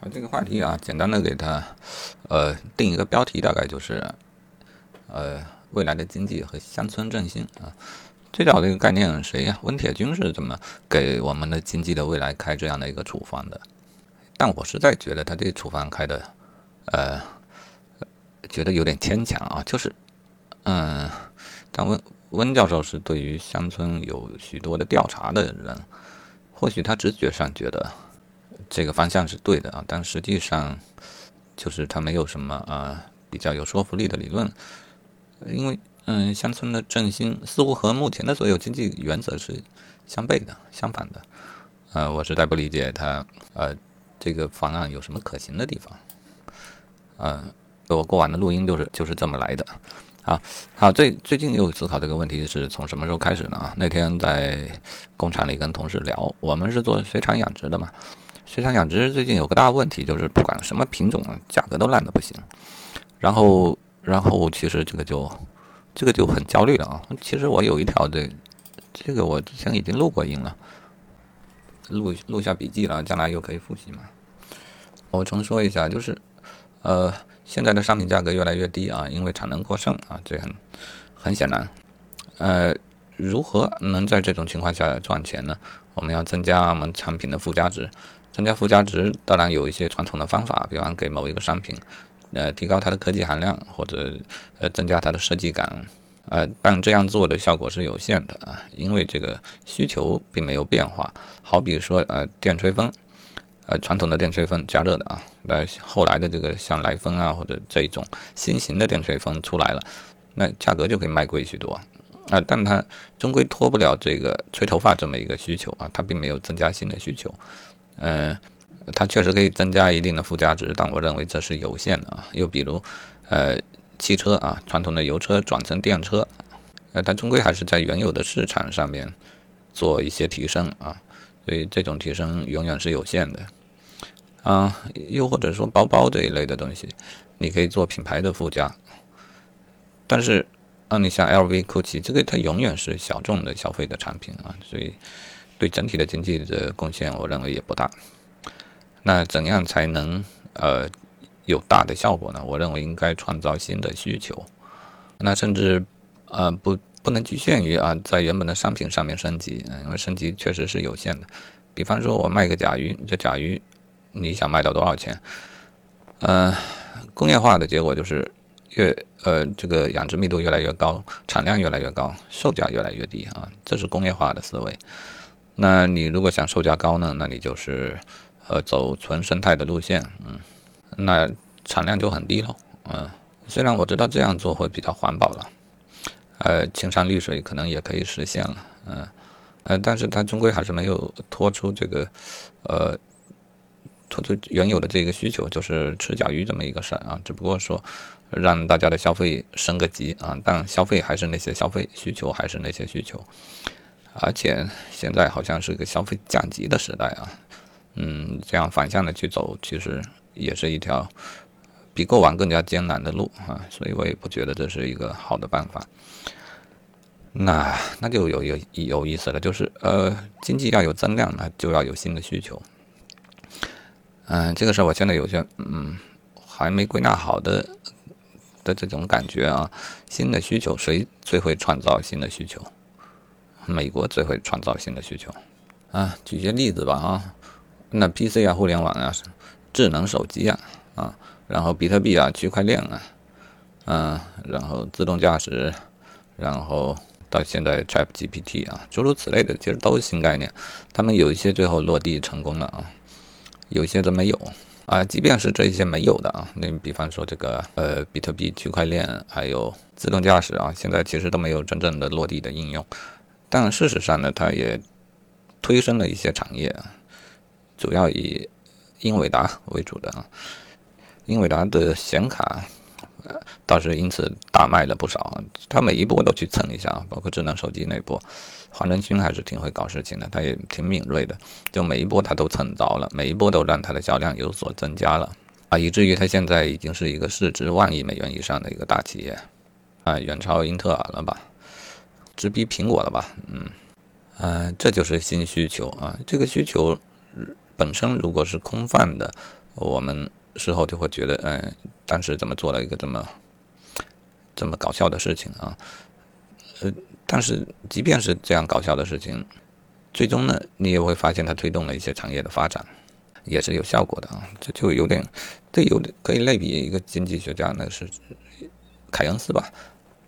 啊，这个话题啊，简单的给它，呃，定一个标题，大概就是，呃，未来的经济和乡村振兴啊。最早这个概念谁呀？温铁军是怎么给我们的经济的未来开这样的一个处方的？但我实在觉得他这处方开的，呃，觉得有点牵强啊。就是，嗯，但温温教授是对于乡村有许多的调查的人，或许他直觉上觉得。这个方向是对的啊，但实际上就是它没有什么啊比较有说服力的理论，因为嗯，乡村的振兴似乎和目前的所有经济原则是相悖的、相反的。呃，我实在不理解它呃这个方案有什么可行的地方。嗯，我过往的录音就是就是这么来的。啊，好，最最近又思考这个问题是从什么时候开始呢？啊那天在工厂里跟同事聊，我们是做水产养殖的嘛。水产养殖最近有个大问题，就是不管什么品种，价格都烂的不行。然后，然后其实这个就，这个就很焦虑了啊。其实我有一条这，这个我之前已经录过音了，录录下笔记了，将来又可以复习嘛。我重说一下，就是，呃，现在的商品价格越来越低啊，因为产能过剩啊，这很很显然。呃，如何能在这种情况下赚钱呢？我们要增加我们产品的附加值。增加附加值当然有一些传统的方法，比方给某一个商品，呃，提高它的科技含量，或者呃增加它的设计感，呃，但这样做的效果是有限的啊，因为这个需求并没有变化。好比说呃电吹风，呃传统的电吹风加热的啊，那后来的这个像来风啊或者这一种新型的电吹风出来了，那价格就可以卖贵许多啊，但它终归脱不了这个吹头发这么一个需求啊，它并没有增加新的需求。嗯，它确实可以增加一定的附加值，但我认为这是有限的啊。又比如，呃，汽车啊，传统的油车转成电车，呃，它终归还是在原有的市场上面做一些提升啊，所以这种提升永远是有限的啊。又或者说包包这一类的东西，你可以做品牌的附加，但是啊，你像 LV、GUCCI 这个，它永远是小众的消费的产品啊，所以。对整体的经济的贡献，我认为也不大。那怎样才能呃有大的效果呢？我认为应该创造新的需求。那甚至呃不不能局限于啊在原本的商品上面升级，因为升级确实是有限的。比方说我卖个甲鱼，这甲鱼你想卖到多少钱？嗯，工业化的结果就是越呃这个养殖密度越来越高，产量越来越高，售价越来越低啊，这是工业化的思维。那你如果想售价高呢？那你就是，呃，走纯生态的路线，嗯，那产量就很低喽，嗯。虽然我知道这样做会比较环保了，呃，青山绿水可能也可以实现了，嗯，呃，但是它终归还是没有脱出这个，呃，拖出原有的这个需求，就是吃甲鱼这么一个事儿啊。只不过说，让大家的消费升个级啊，但消费还是那些消费，需求还是那些需求。而且现在好像是个消费降级的时代啊，嗯，这样反向的去走，其实也是一条比过往更加艰难的路啊，所以我也不觉得这是一个好的办法。那那就有有有意思了，就是呃，经济要有增量，那就要有新的需求。嗯，这个事儿我现在有些嗯还没归纳好的的这种感觉啊，新的需求谁最会创造新的需求？美国最会创造新的需求，啊，举些例子吧啊，那 PC 啊，互联网啊，智能手机啊，啊，然后比特币啊，区块链啊，嗯，然后自动驾驶，然后到现在 ChatGPT 啊，诸如此类的，其实都是新概念。他们有一些最后落地成功了啊，有一些都没有啊。即便是这些没有的啊，那比方说这个呃，比特币、区块链还有自动驾驶啊，现在其实都没有真正的落地的应用。但事实上呢，它也推升了一些产业，主要以英伟达为主的啊。英伟达的显卡呃倒是因此大卖了不少，它每一波都去蹭一下，包括智能手机那波，黄仁勋还是挺会搞事情的，他也挺敏锐的，就每一波他都蹭着了，每一波都让它的销量有所增加了啊，以至于它现在已经是一个市值万亿美元以上的一个大企业啊，远超英特尔了吧？直逼苹果了吧？嗯，呃，这就是新需求啊。这个需求本身如果是空泛的，我们事后就会觉得，嗯，当时怎么做了一个这么这么搞笑的事情啊？呃，但是即便是这样搞笑的事情，最终呢，你也会发现它推动了一些产业的发展，也是有效果的啊。这就有点，这有点可以类比一个经济学家，那是凯恩斯吧？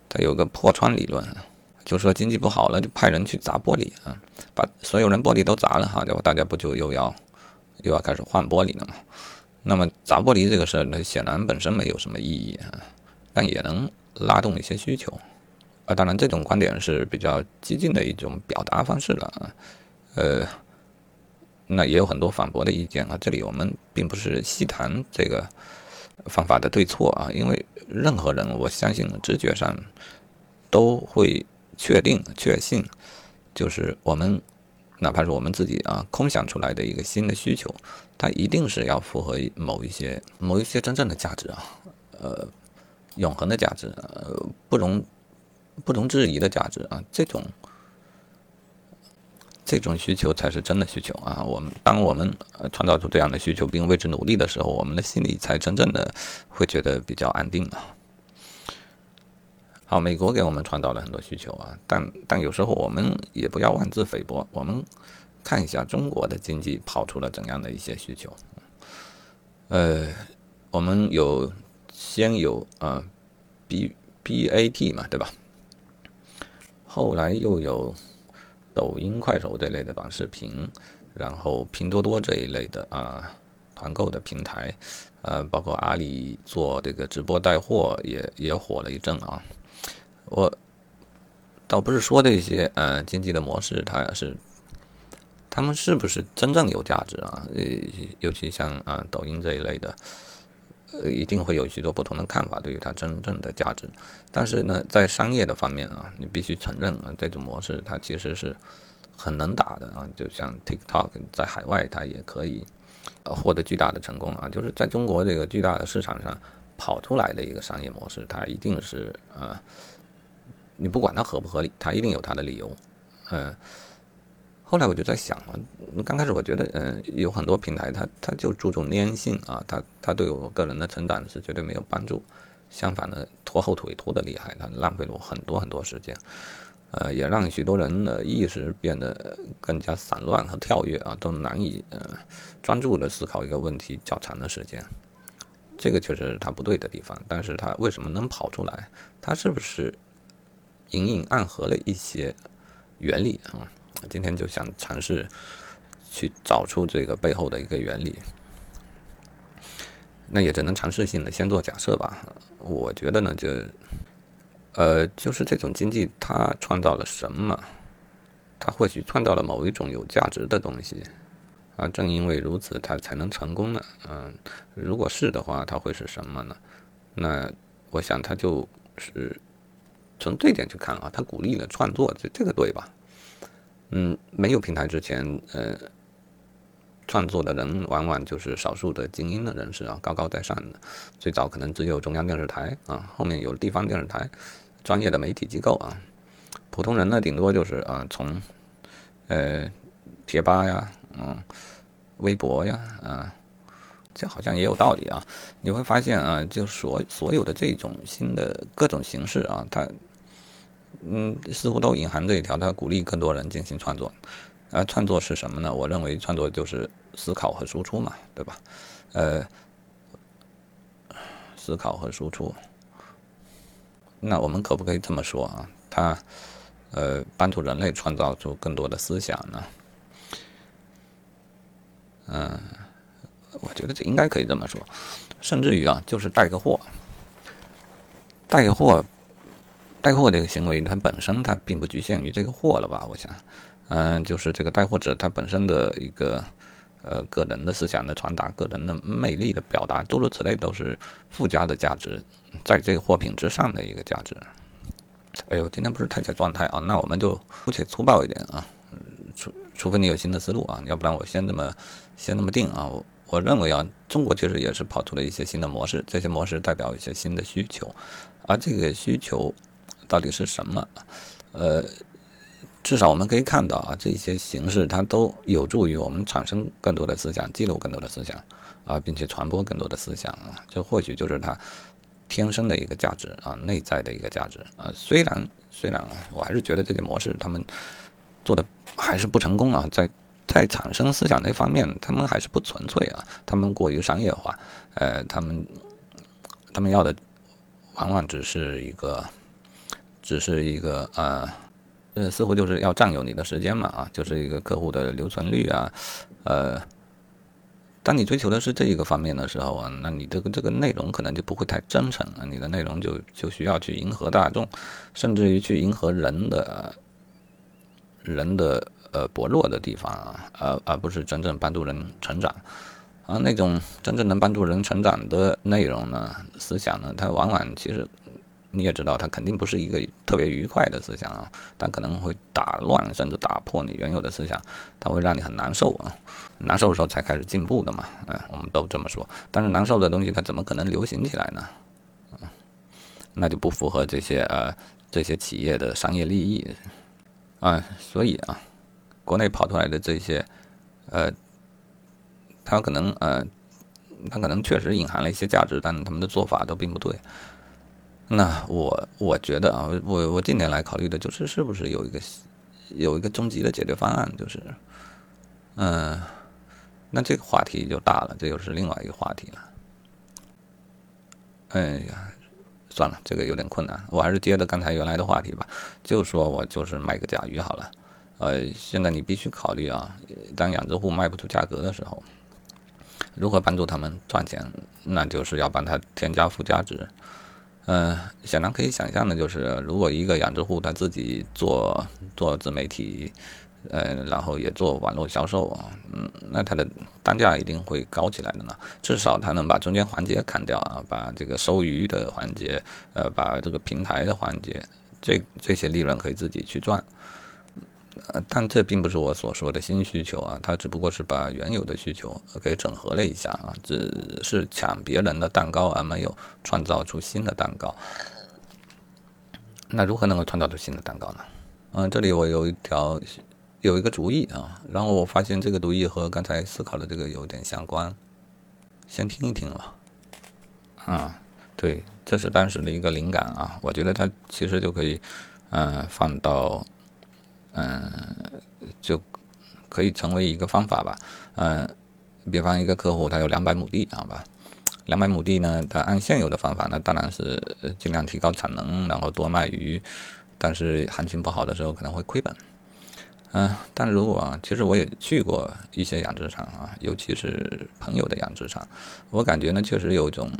他有个破窗理论，就说经济不好了，就派人去砸玻璃啊，把所有人玻璃都砸了哈，然后大家不就又要又要开始换玻璃了吗？那么砸玻璃这个事儿，那显然本身没有什么意义啊，但也能拉动一些需求。啊，当然，这种观点是比较激进的一种表达方式了啊。呃，那也有很多反驳的意见啊。这里我们并不是细谈这个方法的对错啊，因为任何人，我相信直觉上都会确定、确信，就是我们哪怕是我们自己啊空想出来的一个新的需求，它一定是要符合某一些、某一些真正的价值啊，呃，永恒的价值，呃，不容。不容置疑的价值啊，这种这种需求才是真的需求啊！我们当我们创造出这样的需求并为之努力的时候，我们的心里才真正的会觉得比较安定啊。好，美国给我们创造了很多需求啊，但但有时候我们也不要妄自菲薄，我们看一下中国的经济跑出了怎样的一些需求。呃，我们有先有啊，B B A T 嘛，对吧？后来又有抖音、快手这类的短视频，然后拼多多这一类的啊团购的平台，呃，包括阿里做这个直播带货也也火了一阵啊。我倒不是说这些呃经济的模式它是，他们是不是真正有价值啊？呃，尤其像啊抖音这一类的。呃，一定会有许多不同的看法，对于它真正的价值。但是呢，在商业的方面啊，你必须承认啊，这种模式它其实是很能打的啊。就像 TikTok 在海外，它也可以获得巨大的成功啊。就是在中国这个巨大的市场上跑出来的一个商业模式，它一定是啊，你不管它合不合理，它一定有它的理由，嗯。后来我就在想嘛，刚开始我觉得，嗯，有很多平台它它就注重粘性啊，它它对我个人的成长是绝对没有帮助，相反的拖后腿拖得厉害，它浪费了我很多很多时间，呃，也让许多人的意识变得更加散乱和跳跃啊，都难以呃专注的思考一个问题较长的时间，这个确实是它不对的地方，但是它为什么能跑出来？它是不是隐隐暗合了一些原理啊？今天就想尝试去找出这个背后的一个原理，那也只能尝试性的先做假设吧。我觉得呢，就呃，就是这种经济它创造了什么？它或许创造了某一种有价值的东西啊。正因为如此，它才能成功呢。嗯，如果是的话，它会是什么呢？那我想，它就是从这点去看啊，他鼓励了创作，这这个对吧？嗯，没有平台之前，呃，创作的人往往就是少数的精英的人士啊，高高在上的。最早可能只有中央电视台啊，后面有地方电视台，专业的媒体机构啊。普通人呢，顶多就是啊，从呃贴吧呀，嗯，微博呀，啊，这好像也有道理啊。你会发现啊，就所所有的这种新的各种形式啊，它。嗯，似乎都隐含这一条，他鼓励更多人进行创作。而，创作是什么呢？我认为创作就是思考和输出嘛，对吧？呃，思考和输出。那我们可不可以这么说啊？他呃，帮助人类创造出更多的思想呢？嗯，我觉得这应该可以这么说。甚至于啊，就是带个货，带个货。带货这个行为，它本身它并不局限于这个货了吧？我想，嗯，就是这个带货者他本身的一个呃个人的思想的传达、个人的魅力的表达，诸如此类，都是附加的价值，在这个货品之上的一个价值。哎呦，今天不是太在状态啊，那我们就姑且粗暴一点啊，除除非你有新的思路啊，要不然我先这么先这么定啊。我我认为啊，中国确实也是跑出了一些新的模式，这些模式代表一些新的需求，而这个需求。到底是什么？呃，至少我们可以看到啊，这些形式它都有助于我们产生更多的思想，记录更多的思想，啊，并且传播更多的思想啊，这或许就是它天生的一个价值啊，内在的一个价值啊。虽然虽然，我还是觉得这个模式他们做的还是不成功啊，在在产生思想那方面，他们还是不纯粹啊，他们过于商业化，呃，他们他们要的往往只是一个，只是一个呃。呃，似乎就是要占有你的时间嘛，啊，就是一个客户的留存率啊，呃，当你追求的是这一个方面的时候啊，那你这个这个内容可能就不会太真诚了，你的内容就就需要去迎合大众，甚至于去迎合人的人的呃薄弱的地方啊，而而不是真正帮助人成长啊，那种真正能帮助人成长的内容呢，思想呢，它往往其实。你也知道，它肯定不是一个特别愉快的思想啊，但可能会打乱甚至打破你原有的思想，它会让你很难受啊。难受的时候才开始进步的嘛，嗯，我们都这么说。但是难受的东西它怎么可能流行起来呢？嗯，那就不符合这些呃这些企业的商业利益啊。所以啊，国内跑出来的这些呃，它可能呃，它可能确实隐含了一些价值，但他们的做法都并不对。那我我觉得啊，我我近年来考虑的就是，是不是有一个有一个终极的解决方案，就是，嗯，那这个话题就大了，这又是另外一个话题了。哎呀，算了，这个有点困难，我还是接着刚才原来的话题吧，就说我就是卖个甲鱼好了。呃，现在你必须考虑啊，当养殖户卖不出价格的时候，如何帮助他们赚钱？那就是要帮他添加附加值。嗯，显然可以想象的就是，如果一个养殖户他自己做做自媒体，呃，然后也做网络销售，嗯，那他的单价一定会高起来的呢。至少他能把中间环节砍掉啊，把这个收鱼的环节，呃，把这个平台的环节，这这些利润可以自己去赚。呃，但这并不是我所说的新需求啊，它只不过是把原有的需求给整合了一下啊，只是抢别人的蛋糕，而没有创造出新的蛋糕。那如何能够创造出新的蛋糕呢？嗯，这里我有一条有一个主意啊，然后我发现这个主意和刚才思考的这个有点相关，先听一听吧。啊，对，这是当时的一个灵感啊，我觉得它其实就可以嗯放到。嗯，就可以成为一个方法吧。嗯，比方一个客户他有两百亩地，好吧？两百亩地呢，他按现有的方法，那当然是尽量提高产能，然后多卖鱼。但是行情不好的时候可能会亏本。嗯，但如果，其实我也去过一些养殖场啊，尤其是朋友的养殖场，我感觉呢，确实有一种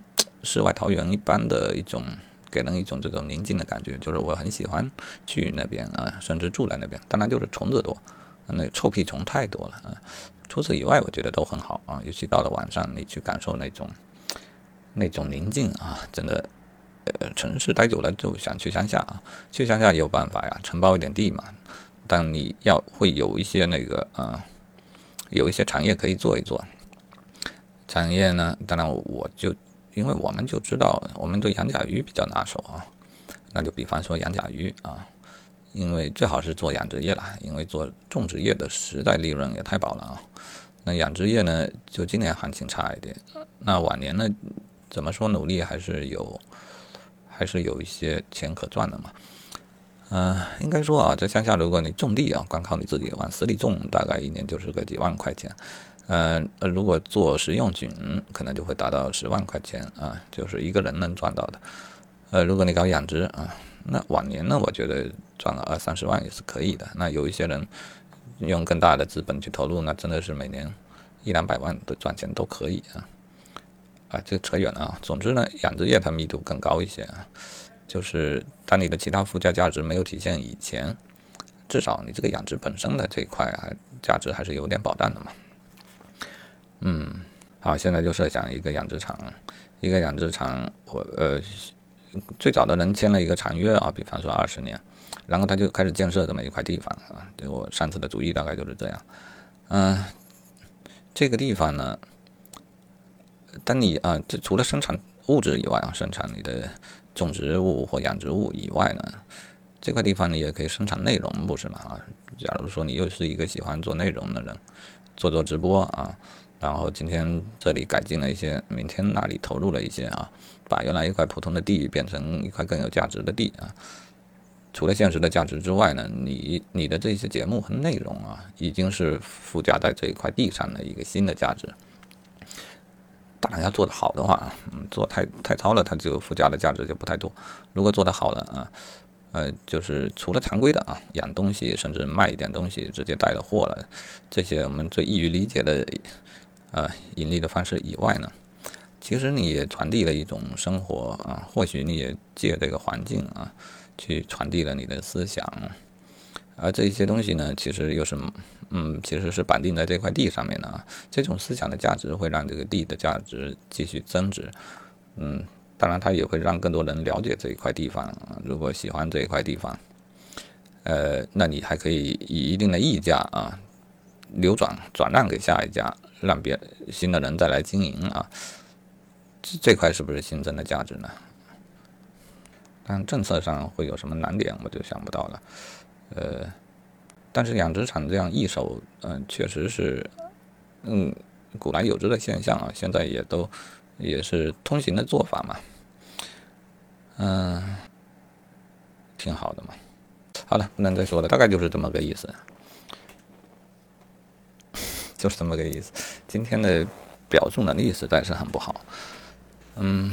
世外桃源一般的一种。给人一种这种宁静的感觉，就是我很喜欢去那边啊，甚至住在那边。当然就是虫子多，那臭屁虫太多了啊。除此以外，我觉得都很好啊。尤其到了晚上，你去感受那种那种宁静啊，真的，呃，城市待久了就想去乡下啊。去乡下也有办法呀，承包一点地嘛。但你要会有一些那个啊，有一些产业可以做一做。产业呢，当然我就。因为我们就知道，我们对养甲鱼比较拿手啊，那就比方说养甲鱼啊，因为最好是做养殖业了，因为做种植业的实在利润也太薄了啊。那养殖业呢，就今年行情差一点，那往年呢，怎么说努力还是有，还是有一些钱可赚的嘛。嗯，应该说啊，在乡下，如果你种地啊，光靠你自己往死里种，大概一年就是个几万块钱。呃，如果做食用菌，可能就会达到十万块钱啊，就是一个人能赚到的。呃，如果你搞养殖啊，那往年呢，我觉得赚了二三十万也是可以的。那有一些人用更大的资本去投入，那真的是每年一两百万的赚钱都可以啊。啊，这扯远了啊。总之呢，养殖业它密度更高一些啊，就是当你的其他附加价值没有体现以前，至少你这个养殖本身的这一块啊，价值还是有点保障的嘛。嗯，好，现在就设想一个养殖场，一个养殖场，我呃，最早的人签了一个长约啊，比方说二十年，然后他就开始建设这么一块地方啊，就我上次的主意大概就是这样，嗯，这个地方呢，当你啊，这除了生产物质以外啊，生产你的种植物或养殖物以外呢，这块地方你也可以生产内容，不是吗？啊，假如说你又是一个喜欢做内容的人，做做直播啊。然后今天这里改进了一些，明天那里投入了一些啊，把原来一块普通的地变成一块更有价值的地啊。除了现实的价值之外呢，你你的这些节目和内容啊，已经是附加在这一块地上的一个新的价值。当然要做得好的话，嗯，做太太糙了，它就附加的价值就不太多。如果做得好了啊，呃，就是除了常规的啊，养东西，甚至卖一点东西，直接带了货了，这些我们最易于理解的。呃，盈利的方式以外呢，其实你也传递了一种生活啊，或许你也借这个环境啊，去传递了你的思想，而这一些东西呢，其实又是，嗯，其实是绑定在这块地上面的啊。这种思想的价值会让这个地的价值继续增值，嗯，当然它也会让更多人了解这一块地方。如果喜欢这一块地方，呃，那你还可以以一定的溢价啊，流转转让给下一家。让别新的人再来经营啊，这这块是不是新增的价值呢？但政策上会有什么难点，我就想不到了。呃，但是养殖场这样一手，嗯，确实是，嗯，古来有之的现象啊，现在也都也是通行的做法嘛。嗯，挺好的嘛。好了，不能再说了，大概就是这么个意思。就是这么个意思。今天的表述能力实在是很不好。嗯。